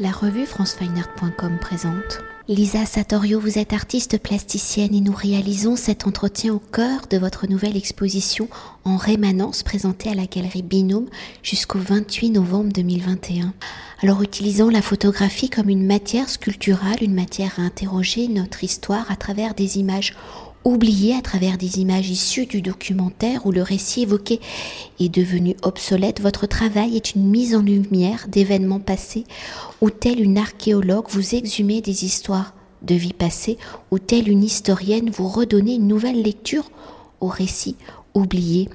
La revue francefineart.com présente. Lisa Satorio, vous êtes artiste plasticienne et nous réalisons cet entretien au cœur de votre nouvelle exposition en rémanence présentée à la galerie Binôme jusqu'au 28 novembre 2021. Alors utilisant la photographie comme une matière sculpturale, une matière à interroger notre histoire à travers des images oublié à travers des images issues du documentaire où le récit évoqué est devenu obsolète, votre travail est une mise en lumière d'événements passés où tel une archéologue vous exhumez des histoires de vie passée, ou telle une historienne vous redonnez une nouvelle lecture au récit oublié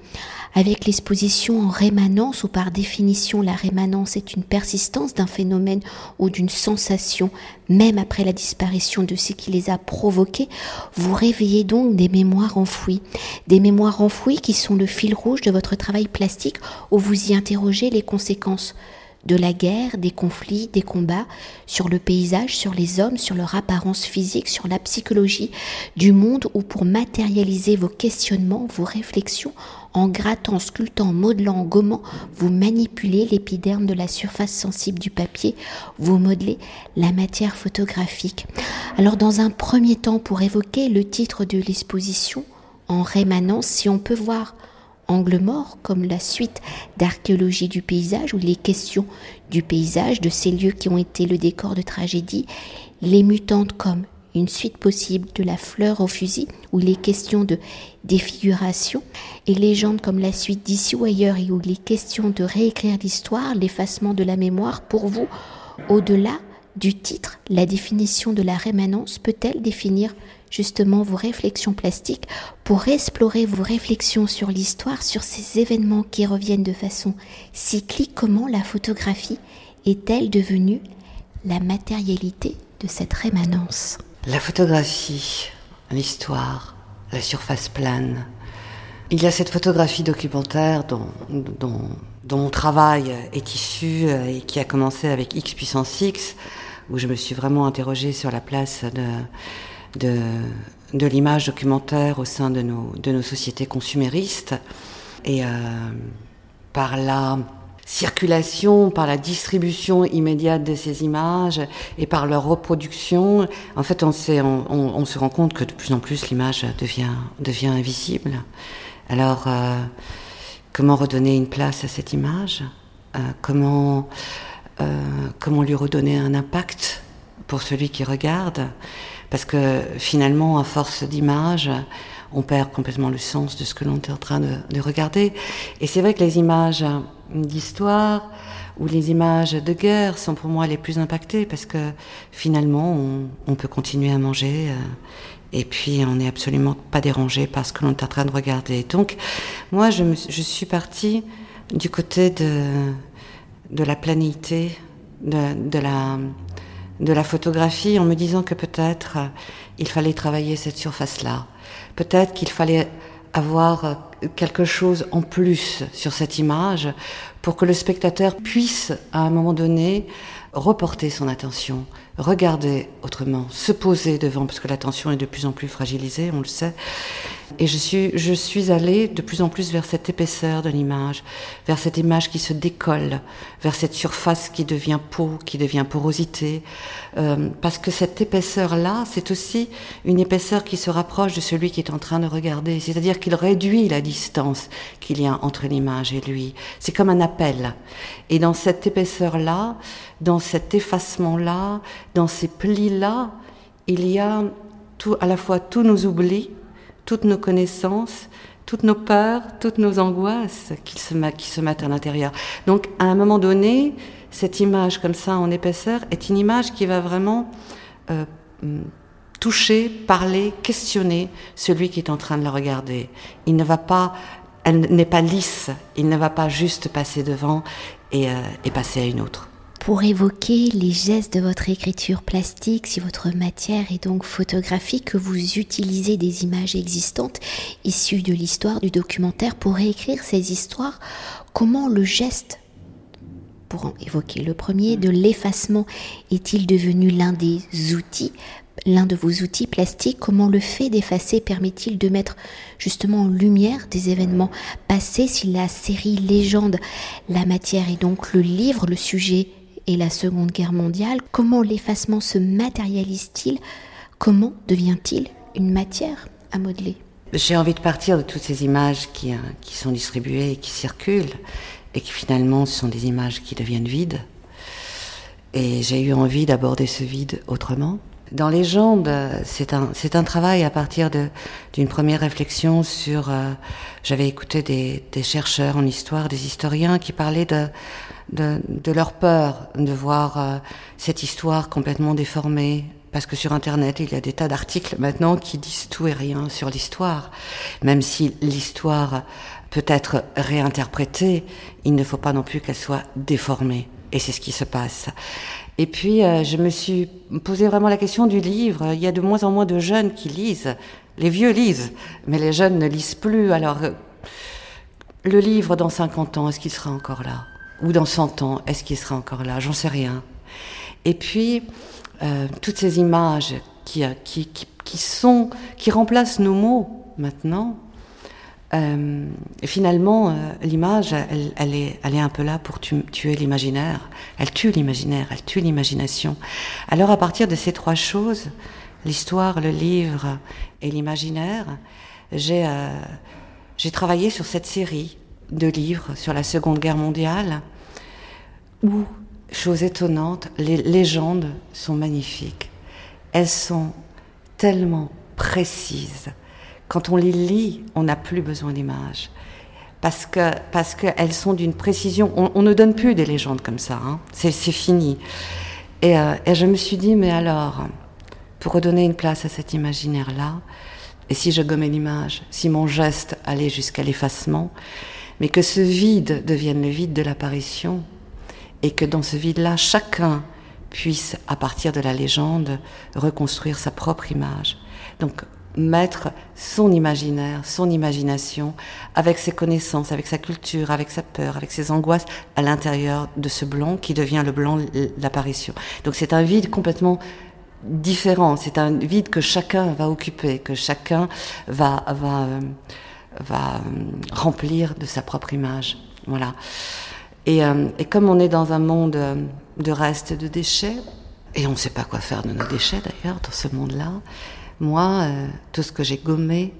avec l'exposition en rémanence, où par définition la rémanence est une persistance d'un phénomène ou d'une sensation, même après la disparition de ce qui les a provoqués, vous réveillez donc des mémoires enfouies, des mémoires enfouies qui sont le fil rouge de votre travail plastique, où vous y interrogez les conséquences de la guerre, des conflits, des combats, sur le paysage, sur les hommes, sur leur apparence physique, sur la psychologie du monde, ou pour matérialiser vos questionnements, vos réflexions, en grattant, sculptant, modelant, gommant, vous manipulez l'épiderme de la surface sensible du papier, vous modelez la matière photographique. Alors dans un premier temps, pour évoquer le titre de l'exposition, en rémanence, si on peut voir Angle mort, comme la suite d'archéologie du paysage, où il est question du paysage, de ces lieux qui ont été le décor de tragédie, les mutantes comme une suite possible de la fleur au fusil, où il est question de défiguration, et légendes comme la suite d'ici ou ailleurs, et où il est question de réécrire l'histoire, l'effacement de la mémoire, pour vous, au-delà du titre, la définition de la rémanence peut-elle définir justement vos réflexions plastiques pour explorer vos réflexions sur l'histoire, sur ces événements qui reviennent de façon cyclique? Comment la photographie est-elle devenue la matérialité de cette rémanence? La photographie, l'histoire, la surface plane. Il y a cette photographie documentaire dont, mon travail est issu et qui a commencé avec X puissance X où je me suis vraiment interrogée sur la place de, l'image documentaire au sein de nos, sociétés consuméristes. Et euh, par la circulation, par la distribution immédiate de ces images et par leur reproduction, en fait, on, on, on, se rend compte que de plus en plus l'image devient, devient invisible. Alors, euh, comment redonner une place à cette image? Euh, Comment euh, comment lui redonner un impact pour celui qui regarde, parce que finalement, à force d'images, on perd complètement le sens de ce que l'on est en train de regarder. Et c'est vrai que les images d'histoire ou les images de guerre sont pour moi les plus impactées, parce que finalement, on, peut continuer à manger. Euh, et puis on n'est absolument pas dérangé par ce que l'on est en train de regarder. Donc moi, je suis partie du côté de, de la planité de, de, la, de la photographie en me disant que peut-être euh, il fallait travailler cette surface-là. Peut-être qu'il fallait avoir euh, quelque chose en plus sur cette image pour que le spectateur puisse, à un moment donné, reporter son attention, regarder autrement, se poser devant, parce que l'attention est de plus en plus fragilisée, on le sait. Et je suis, je suis allée de plus en plus vers cette épaisseur de l'image, vers cette image qui se décolle, vers cette surface qui devient peau, qui devient porosité, euh, parce que cette épaisseur-là, c'est aussi une épaisseur qui se rapproche de celui qui est en train de regarder, c'est-à-dire qu'il réduit la distance qu'il y a entre l'image et lui. C'est comme un appel. Et dans cette épaisseur-là, dans cet effacement-là, dans ces plis-là, il y a tout, à la fois tous nos oublis, toutes nos connaissances, toutes nos peurs, toutes nos angoisses qui se, mettent à l'intérieur. Donc, à un moment donné, cette image comme ça en épaisseur est une image qui va vraiment euh, toucher, parler, questionner celui qui est en train de la regarder. Il ne va pas, elle n'est pas lisse, il ne va pas juste passer devant et, euh, et passer à une autre pour évoquer les gestes de votre écriture plastique, si votre matière est donc photographique, que vous utilisez des images existantes issues de l'histoire du documentaire pour écrire ces histoires, comment le geste, pour en évoquer le premier, de l'effacement est-il devenu l'un des outils l'un de vos outils plastiques, comment le fait d'effacer permet-il de mettre justement en lumière des événements passés si la série légende, la matière et donc le livre, le sujet et la Seconde Guerre mondiale. Comment l'effacement se matérialise-t-il? Comment devient-il une matière à modeler? J'ai envie de partir de toutes ces images qui, hein, qui sont distribuées et qui circulent et qui finalement sont des images qui deviennent vides. Et j'ai eu envie d'aborder ce vide autrement. Dans Légende, c'est un, un travail à partir d'une première réflexion sur... Euh, j'avais écouté des, des, chercheurs en histoire, des historiens qui parlaient de, de, de leur peur de voir euh, cette histoire complètement déformée. Parce que sur Internet, il y a des tas d'articles maintenant qui disent tout et rien sur l'histoire. Même si l'histoire peut être réinterprétée, il ne faut pas non plus qu'elle soit déformée. Et c'est ce qui se passe. Et puis, euh, je me suis posé vraiment la question du livre. Il y a de moins en moins de jeunes qui lisent. Les vieux lisent, mais les jeunes ne lisent plus. Alors, euh, le livre dans 50 ans, est-ce qu'il sera encore là? Ou dans 100 ans, est-ce qu'il sera encore là? J'en sais rien. Et puis, euh, toutes ces images qui, qui, qui, qui, sont, qui remplacent nos mots maintenant, euh, finalement, euh, l'image, elle, elle, est, elle est un peu là pour tu, tuer l'imaginaire. Elle tue l'imaginaire, elle tue l'imagination. Alors à partir de ces trois choses, l'histoire, le livre et l'imaginaire, euh, j'ai travaillé sur cette série de livres sur la Seconde Guerre mondiale, où, chose étonnante, les légendes sont magnifiques. Elles sont tellement précises quand on les lit, on n'a plus besoin d'images. Parce que parce qu'elles sont d'une précision. On, ne donne plus des légendes comme ça. Hein. C'est fini. Et, euh, et, je me suis dit, mais alors, pour redonner une place à cet imaginaire-là, et si je gommais l'image, si mon geste allait jusqu'à l'effacement, mais que ce vide devienne le vide de l'apparition, et que dans ce vide-là, chacun puisse, à partir de la légende, reconstruire sa propre image. Donc, mettre son imaginaire, son imagination, avec ses connaissances, avec sa culture, avec sa peur, avec ses angoisses, à l'intérieur de ce blanc qui devient le blanc l'apparition. Donc c'est un vide complètement différent, c'est un vide que chacun va occuper, que chacun va, va, va remplir de sa propre image. Voilà. Et, euh, et comme on est dans un monde de restes de déchets, et on ne sait pas quoi faire de nos déchets d'ailleurs dans ce monde-là, moi, euh, tout ce que j'ai gommé,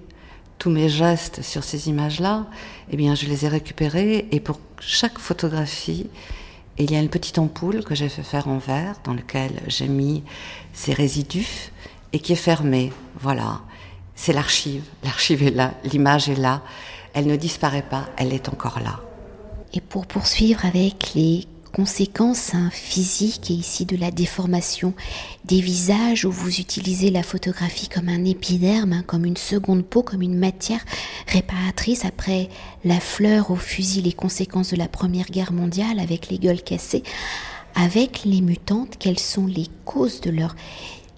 tous mes gestes sur ces images-là, eh bien, je les ai récupérés et pour chaque photographie, il y a une petite ampoule que j'ai fait faire en verre dans laquelle j'ai mis ces résidus et qui est fermée. Voilà. C'est l'archive. L'archive est là, l'image est là. Elle ne disparaît pas, elle est encore là. Et pour poursuivre avec les conséquences hein, physiques et ici de la déformation des visages où vous utilisez la photographie comme un épiderme, hein, comme une seconde peau, comme une matière réparatrice après la fleur au fusil, les conséquences de la Première Guerre mondiale avec les gueules cassées, avec les mutantes, quelles sont les causes de leur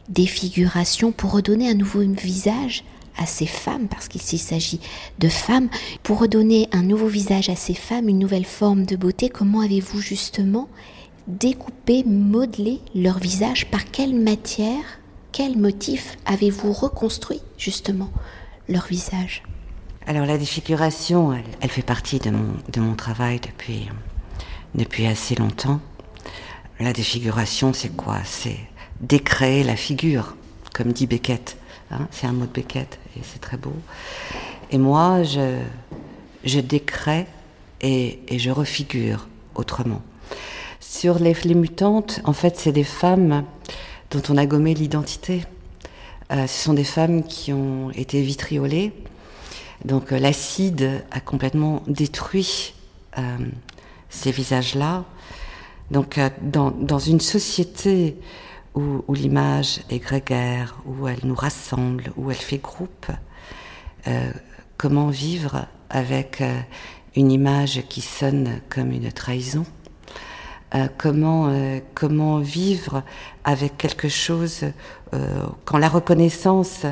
défiguration? Pour redonner un nouveau visage à ces femmes, parce qu'il s'agit de femmes, pour redonner un nouveau visage à ces femmes, une nouvelle forme de beauté, comment avez-vous justement découpé, modelé leur visage? Par quelle matière, quel motif avez-vous reconstruit justement leur visage? Alors la défiguration, elle, fait partie de mon, de mon travail depuis, depuis assez longtemps. La défiguration, c'est quoi? C'est décréer la figure, comme dit Beckett. Hein, c'est un mot de Beckett et c'est très beau. Et moi, je, je décrée et, je refigure autrement. Sur les, les mutantes, en fait, c'est des femmes dont on a gommé l'identité. Euh, ce sont des femmes qui ont été vitriolées. Donc euh, l'acide a complètement détruit euh, ces visages-là. Donc dans, une société où, où l'image est grégaire, où elle nous rassemble, où elle fait groupe. Euh, comment vivre avec euh, une image qui sonne comme une trahison euh, comment, euh, comment vivre avec quelque chose euh, quand la reconnaissance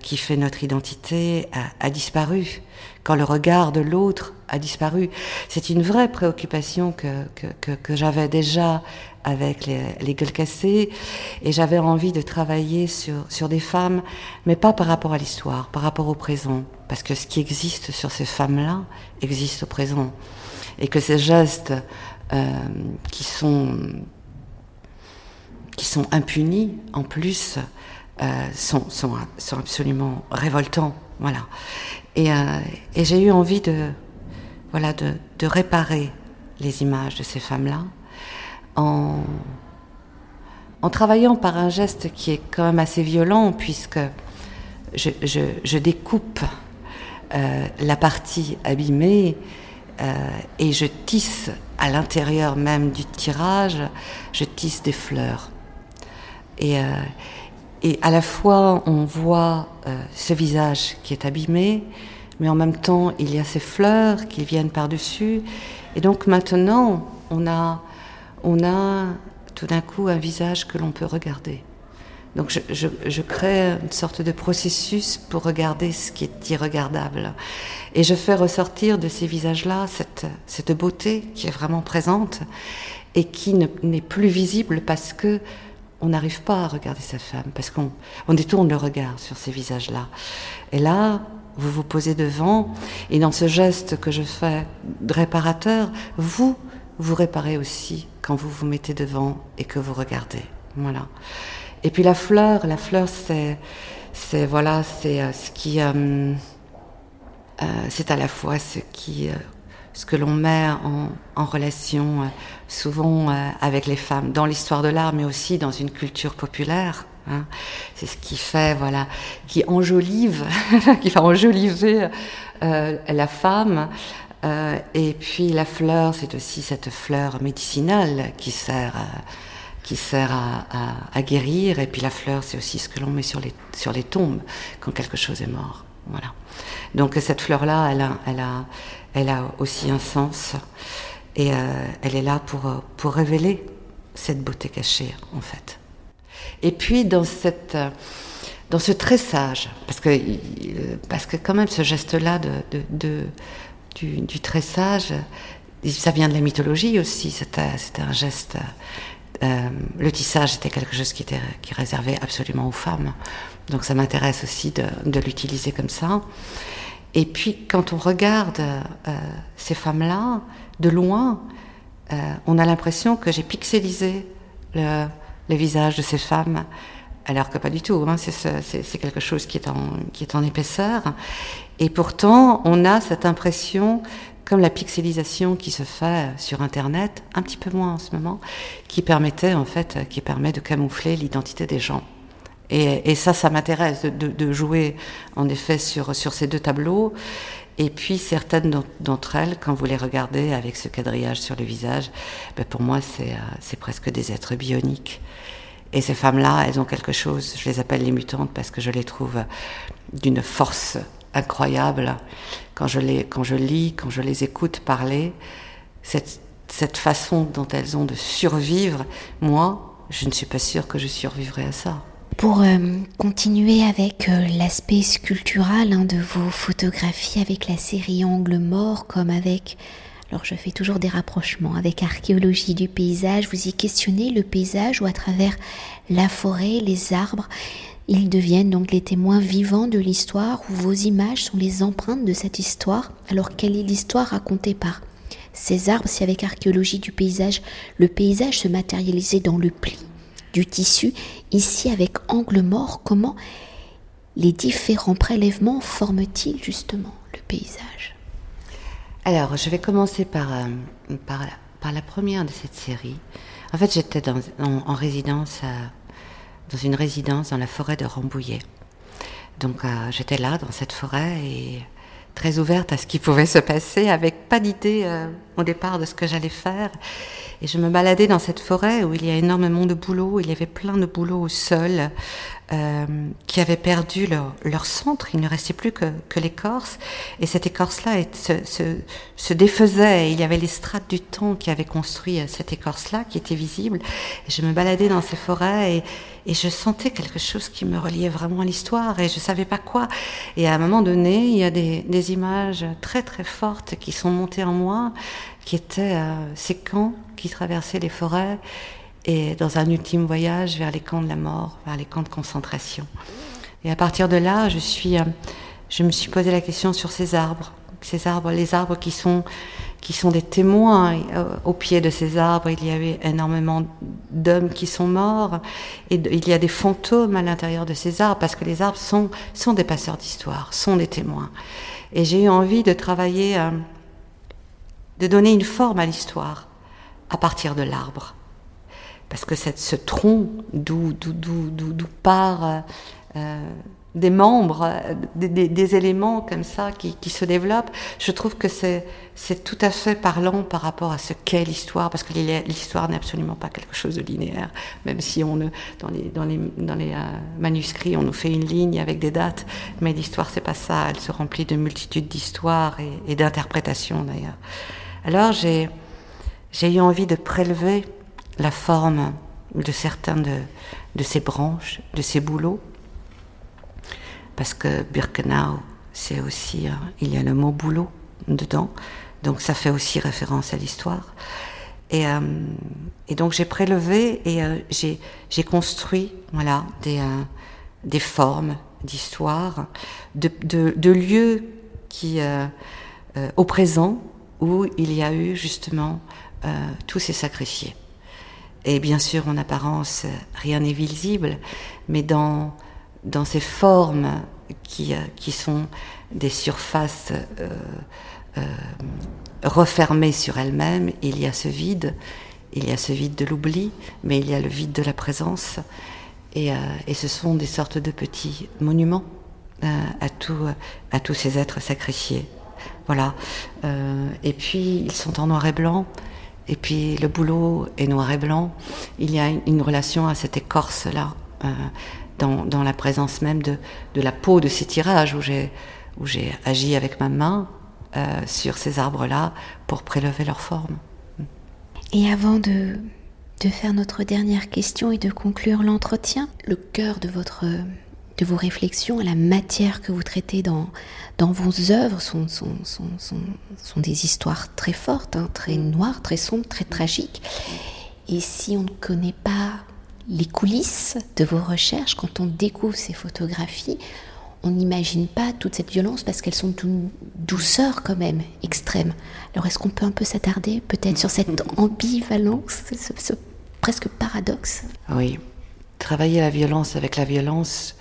qui fait notre identité a, a, disparu, quand le regard de l'autre a disparu. C'est une vraie préoccupation que, que, que, j'avais déjà avec les, les, gueules cassées et j'avais envie de travailler sur, sur des femmes, mais pas par rapport à l'histoire, par rapport au présent, parce que ce qui existe sur ces femmes-là existe au présent et que ces gestes qui sont qui sont impunis en plus sont, sont, sont, absolument révoltants. Voilà. Et, et j'ai eu envie de, voilà, de, réparer les images de ces femmes-là en, travaillant par un geste qui est quand même assez violent, puisque je, découpe euh, la partie abîmée euh, et je tisse à l'intérieur même du tirage, je tisse des fleurs. Et, euh, à la fois, on voit ce visage qui est abîmé, mais en même temps, il y a ces fleurs qui viennent par-dessus. Et donc maintenant, on a, on a tout d'un coup un visage que l'on peut regarder. Donc je, crée une sorte de processus pour regarder ce qui est irregardable. Et je fais ressortir de ces visages-là cette, cette beauté qui est vraiment présente et qui n'est plus visible parce que on n'arrive pas à regarder sa femme, parce qu'on on détourne le regard sur ces visages-là. Et là, vous vous posez devant, et dans ce geste que je fais de réparateur, vous, vous réparez aussi quand vous vous mettez devant et que vous regardez. Voilà. Et puis la fleur, la fleur, c'est, c'est voilà, c'est euh, ce qui, euh, euh, c'est à la fois ce qui, ce que l'on met en, relation souvent avec les femmes dans l'histoire de l'art, mais aussi dans une culture populaire. Hein. C'est ce qui fait, voilà, qui enjolive, qui va enjoliver la femme. et puis la fleur, c'est aussi cette fleur médicinale qui sert qui sert à, à, à, guérir. Et puis la fleur, c'est aussi ce que l'on met sur les, sur les tombes quand quelque chose est mort. Voilà. Donc cette fleur-là, elle a, elle, a, elle a aussi un sens. Et euh, elle est là pour, pour révéler cette beauté cachée, en fait. Et puis dans, cette, dans ce tressage, parce que, parce que quand même ce geste-là de, du, tressage, ça vient de la mythologie aussi, c'était un geste euh, le tissage était quelque chose qui était qui réservait absolument aux femmes. Donc ça m'intéresse aussi de, de l'utiliser comme ça. Et puis quand on regarde euh, ces femmes-là de loin, euh, on a l'impression que j'ai pixelisé le, le, visage de ces femmes, alors que pas du tout. Hein, c'est quelque chose qui est, en, épaisseur. Et pourtant, on a cette impression comme la pixelisation qui se fait sur Internet, un petit peu moins en ce moment, qui permettait en fait, qui permet de camoufler l'identité des gens. Et, ça, ça m'intéresse de, jouer en effet sur ces deux tableaux. Et puis certaines d'entre elles, quand vous les regardez avec ce quadrillage sur le visage, ben pour moi c'est euh, presque des êtres bioniques. Et ces femmes-là, elles ont quelque chose, je les appelle les mutantes parce que je les trouve d'une force incroyable quand je, les, quand je lis, quand je les écoute parler, cette, cette façon dont elles ont de survivre, moi, je ne suis pas sûre que je survivrai à ça. Pour euh, continuer avec euh, l'aspect sculptural hein, de vos photographies avec la série Angle mort, comme avec, alors je fais toujours des rapprochements avec archéologie du paysage, vous y questionnez le paysage ou à travers la forêt, les arbres, ils deviennent donc les témoins vivants de l'histoire où vos images sont les empreintes de cette histoire. Alors quelle est l'histoire racontée par ces arbres si avec archéologie du paysage, le paysage se matérialisait dans le pli? Du tissu, ici avec angle mort, comment les différents prélèvements forment-ils justement le paysage? Alors, je vais commencer par, euh, par, la première de cette série. En fait, j'étais en, en, résidence à dans une résidence dans la forêt de Rambouillet. Donc euh, j'étais là dans cette forêt et très ouverte à ce qui pouvait se passer, avec pas d'idée euh, au départ de ce que j'allais faire. Et je me baladais dans cette forêt où il y a énormément de bouleaux, il y avait plein de bouleaux au sol, euh, qui avaient perdu leur, leur, centre, il ne restait plus que, que l'écorce, et cette écorce-là se, se, se, défaisait, il y avait les strates du temps qui avaient construit euh, cette écorce-là, qui était visible, et je me baladais dans ces forêts, et, et je sentais quelque chose qui me reliait vraiment à l'histoire, et je savais pas quoi, et à un moment donné, il y a des, des images très très fortes qui sont montées en moi, qui étaient euh, ces camps qui traversaient les forêts, et dans un ultime voyage vers les camps de la mort, vers les camps de concentration. Et à partir de là, je, euh, me suis posé la question sur ces arbres, ces arbres, les arbres qui sont, qui sont des témoins. Au pied de ces arbres, il y avait énormément d'hommes qui sont morts. Et il y a des fantômes à l'intérieur de ces arbres, parce que les arbres sont, sont des passeurs d'histoire, sont des témoins. Et j'ai eu envie de travailler, euh, de donner une forme à l'histoire à partir de l'arbre. Parce que cette, ce tronc d'où part... Euh, euh, des membres, euh, des, éléments comme ça qui, se développent, je trouve que c'est tout à fait parlant par rapport à ce qu'est l'histoire, parce que l'histoire n'est absolument pas quelque chose de linéaire, même si on dans les, dans les, dans les euh, manuscrits on nous fait une ligne avec des dates, mais l'histoire c'est pas ça, elle se remplit de multitudes d'histoires et, d'interprétations d'ailleurs. Alors j'ai eu envie de prélever la forme de certains de, de ces branches, de ces bouleaux, parce que Birkenau, c'est aussi, euh, il y a le mot boulot dedans, donc ça fait aussi référence à l'histoire. Et, euh, donc j'ai prélevé et euh, j'ai construit voilà, des, des formes d'histoire, de, de, lieux qui, au présent, où il y a eu justement tous ces sacrifiés. Et bien sûr, en apparence, rien n'est visible, mais dans dans ces formes qui, euh, qui sont des surfaces euh, euh, refermées sur elles-mêmes, il y a ce vide, il y a ce vide de l'oubli, mais il y a le vide de la présence. Et, et ce sont des sortes de petits monuments à, tout, à tous ces êtres sacrifiés. Voilà. et puis, ils sont en noir et blanc. Et puis, le boulot est noir et blanc. Il y a une, relation à cette écorce-là dans, la présence même de, la peau de ces tirages où j'ai, où j'ai agi avec ma main euh, sur ces arbres-là pour prélever leur forme. Et avant de, de faire notre dernière question et de conclure l'entretien, le cœur de votre de vos réflexions, la matière que vous traitez dans, dans vos œuvres sont, sont, sont, sont des histoires très fortes, hein, très noires, très sombres, très tragiques. Et si on ne connaît pas les coulisses de vos recherches, quand on découvre ces photographies, on n'imagine pas toute cette violence parce qu'elles sont d'une douceur quand même extrême. Alors est-ce qu'on peut un peu s'attarder peut-être sur cette ambivalence, ce, presque paradoxe? Oui, travailler la violence avec la violence,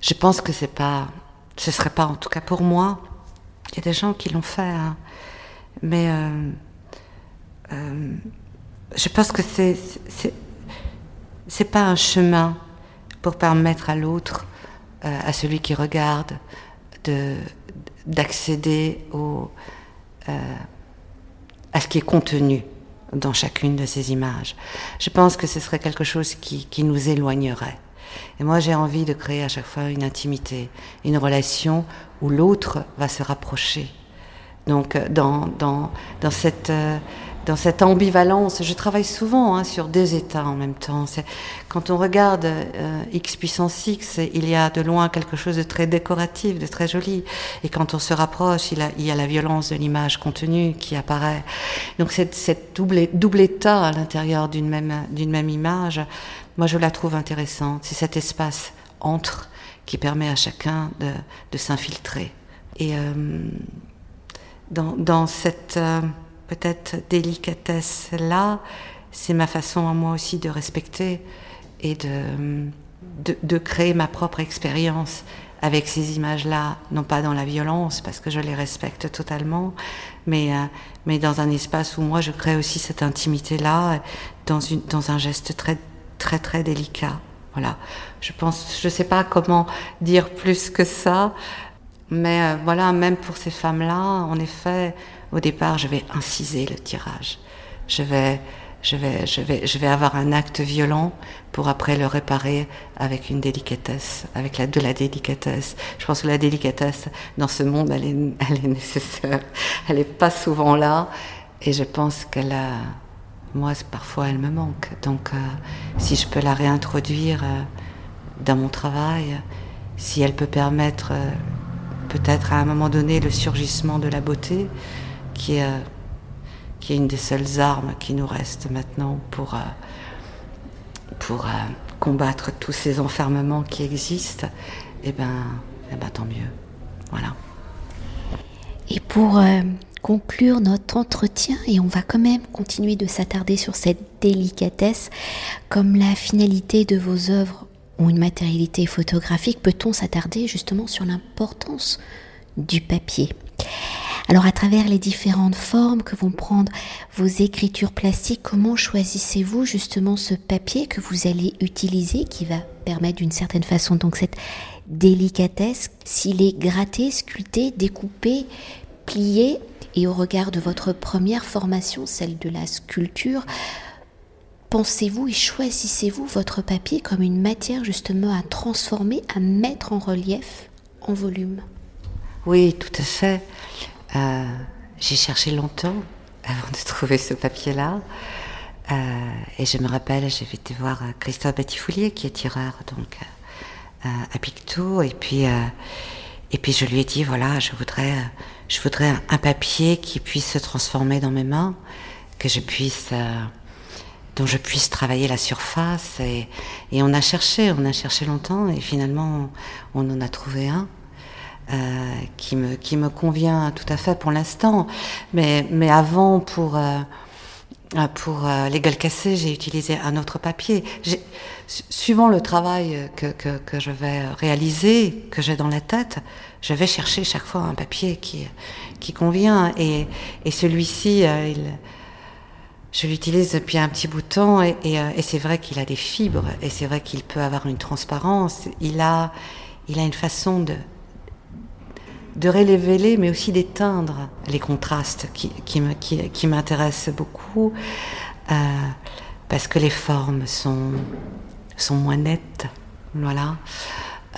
je pense que c'est pas, ce serait pas en tout cas pour moi. Il y a des gens qui l'ont fait, hein. mais euh, euh, je pense que c'est c'est pas un chemin pour permettre à l'autre, euh, à celui qui regarde, de d'accéder à ce qui est contenu dans chacune de ces images. Je pense que ce serait quelque chose qui nous éloignerait. Et moi, j'ai envie de créer à chaque fois une intimité, une relation où l'autre va se rapprocher. Donc, euh, dans, dans, cette dans cette ambivalence. Je travaille souvent hein, sur deux états en même temps. Quand on regarde euh, X puissance X, il y a de loin quelque chose de très décoratif, de très joli. Et quand on se rapproche, il, y a la violence de l'image contenue qui apparaît. Donc cette, cette double, double état à l'intérieur d'une même, d'une même image, moi je la trouve intéressante. C'est cet espace entre qui permet à chacun de, s'infiltrer. Et euh, dans, cette... Euh, peut-être délicatesse là, c'est ma façon à moi aussi de respecter et de, de, créer ma propre expérience avec ces images-là, non pas dans la violence, parce que je les respecte totalement, mais, euh, mais dans un espace où moi je crée aussi cette intimité-là, dans, dans un geste très, très, très délicat. Voilà. Je pense, je sais pas comment dire plus que ça, mais euh, voilà, même pour ces femmes-là, en effet, au départ, je vais inciser le tirage. Je vais, je vais, je vais, je vais avoir un acte violent pour après le réparer avec une délicatesse, avec de la délicatesse. Je pense que la délicatesse dans ce monde, elle est nécessaire. Elle n'est pas souvent là, et je pense qu'elle a, moi, parfois, elle me manque. Donc, euh, si je peux la réintroduire euh, dans mon travail, si elle peut permettre euh, peut-être à un moment donné le surgissement de la beauté, qui est, une des seules armes qui nous restent maintenant pour, pour combattre tous ces enfermements qui existent, eh ben, eh ben tant mieux. Voilà. Et pour euh, conclure notre entretien, et on va quand même continuer de s'attarder sur cette délicatesse, comme la finalité de vos œuvres ont une matérialité photographique, peut-on s'attarder justement sur l'importance du papier? Alors à travers les différentes formes que vont prendre vos écritures plastiques, comment choisissez-vous justement ce papier que vous allez utiliser qui va permettre d'une certaine façon donc cette délicatesse S'il est gratté, sculpté, découpé, plié et au regard de votre première formation, celle de la sculpture, pensez-vous et choisissez-vous votre papier comme une matière justement à transformer, à mettre en relief, en volume? Oui, tout à fait. Euh, j'ai cherché longtemps avant de trouver ce papier-là. Euh, et je me rappelle, j'avais été voir euh, Christophe Batifoulier, qui est tireur donc à Pictou, et puis et puis je lui ai dit voilà, je voudrais je voudrais un, papier qui puisse se transformer dans mes mains, que je puisse dont je puisse travailler la surface. Et, et on a cherché, on a cherché longtemps, et finalement on en a trouvé un. Euh, qui, me, qui me convient tout à fait pour l'instant. Mais, mais avant, pour, euh, pour euh, les gueules cassées, j'ai utilisé un autre papier. Suivant le travail que, que, je vais réaliser, que j'ai dans la tête, je vais chercher chaque fois un papier qui, qui convient. Et, et celui-ci, il, je l'utilise depuis un petit bout de temps et, et, et c'est vrai qu'il a des fibres et c'est vrai qu'il peut avoir une transparence. Il a, il a une façon de, de révéler, mais aussi d'éteindre les contrastes qui, qui, m'intéressent beaucoup, euh, parce que les formes sont, sont moins nettes, voilà,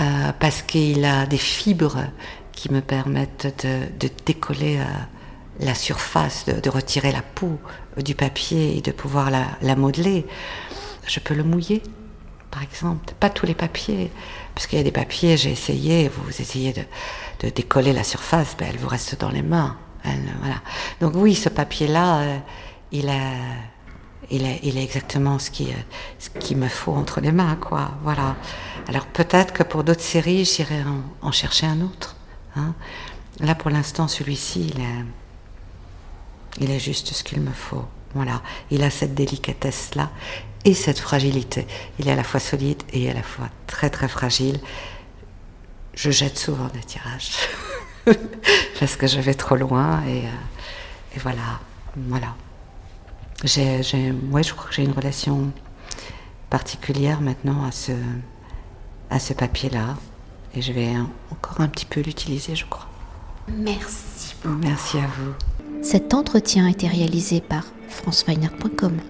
euh, parce qu'il a des fibres qui me permettent de, décoller euh, la surface, de, retirer la peau du papier et de pouvoir la, la modeler. Je peux le mouiller, par exemple, pas tous les papiers, parce qu'il y a des papiers, j'ai essayé, vous essayez de décoller la surface, ben, elle vous reste dans les mains. voilà. Donc oui, ce papier-là, euh, il est, exactement ce qui, euh, ce qu'il me faut entre les mains, quoi. Voilà. Alors peut-être que pour d'autres séries, j'irai en, chercher un autre. Hein. Là, pour l'instant, celui-ci, il est, il est juste ce qu'il me faut. Voilà. Il a cette délicatesse-là et cette fragilité. Il est à la fois solide et à la fois très très fragile je jette souvent des tirages parce que je vais trop loin et, euh, voilà, voilà. J'ai, j'ai, je crois que j'ai une relation particulière maintenant à ce, à ce papier-là et je vais encore un petit peu l'utiliser, je crois. Merci. Merci à vous. Cet entretien a été réalisé par franceweiner.com.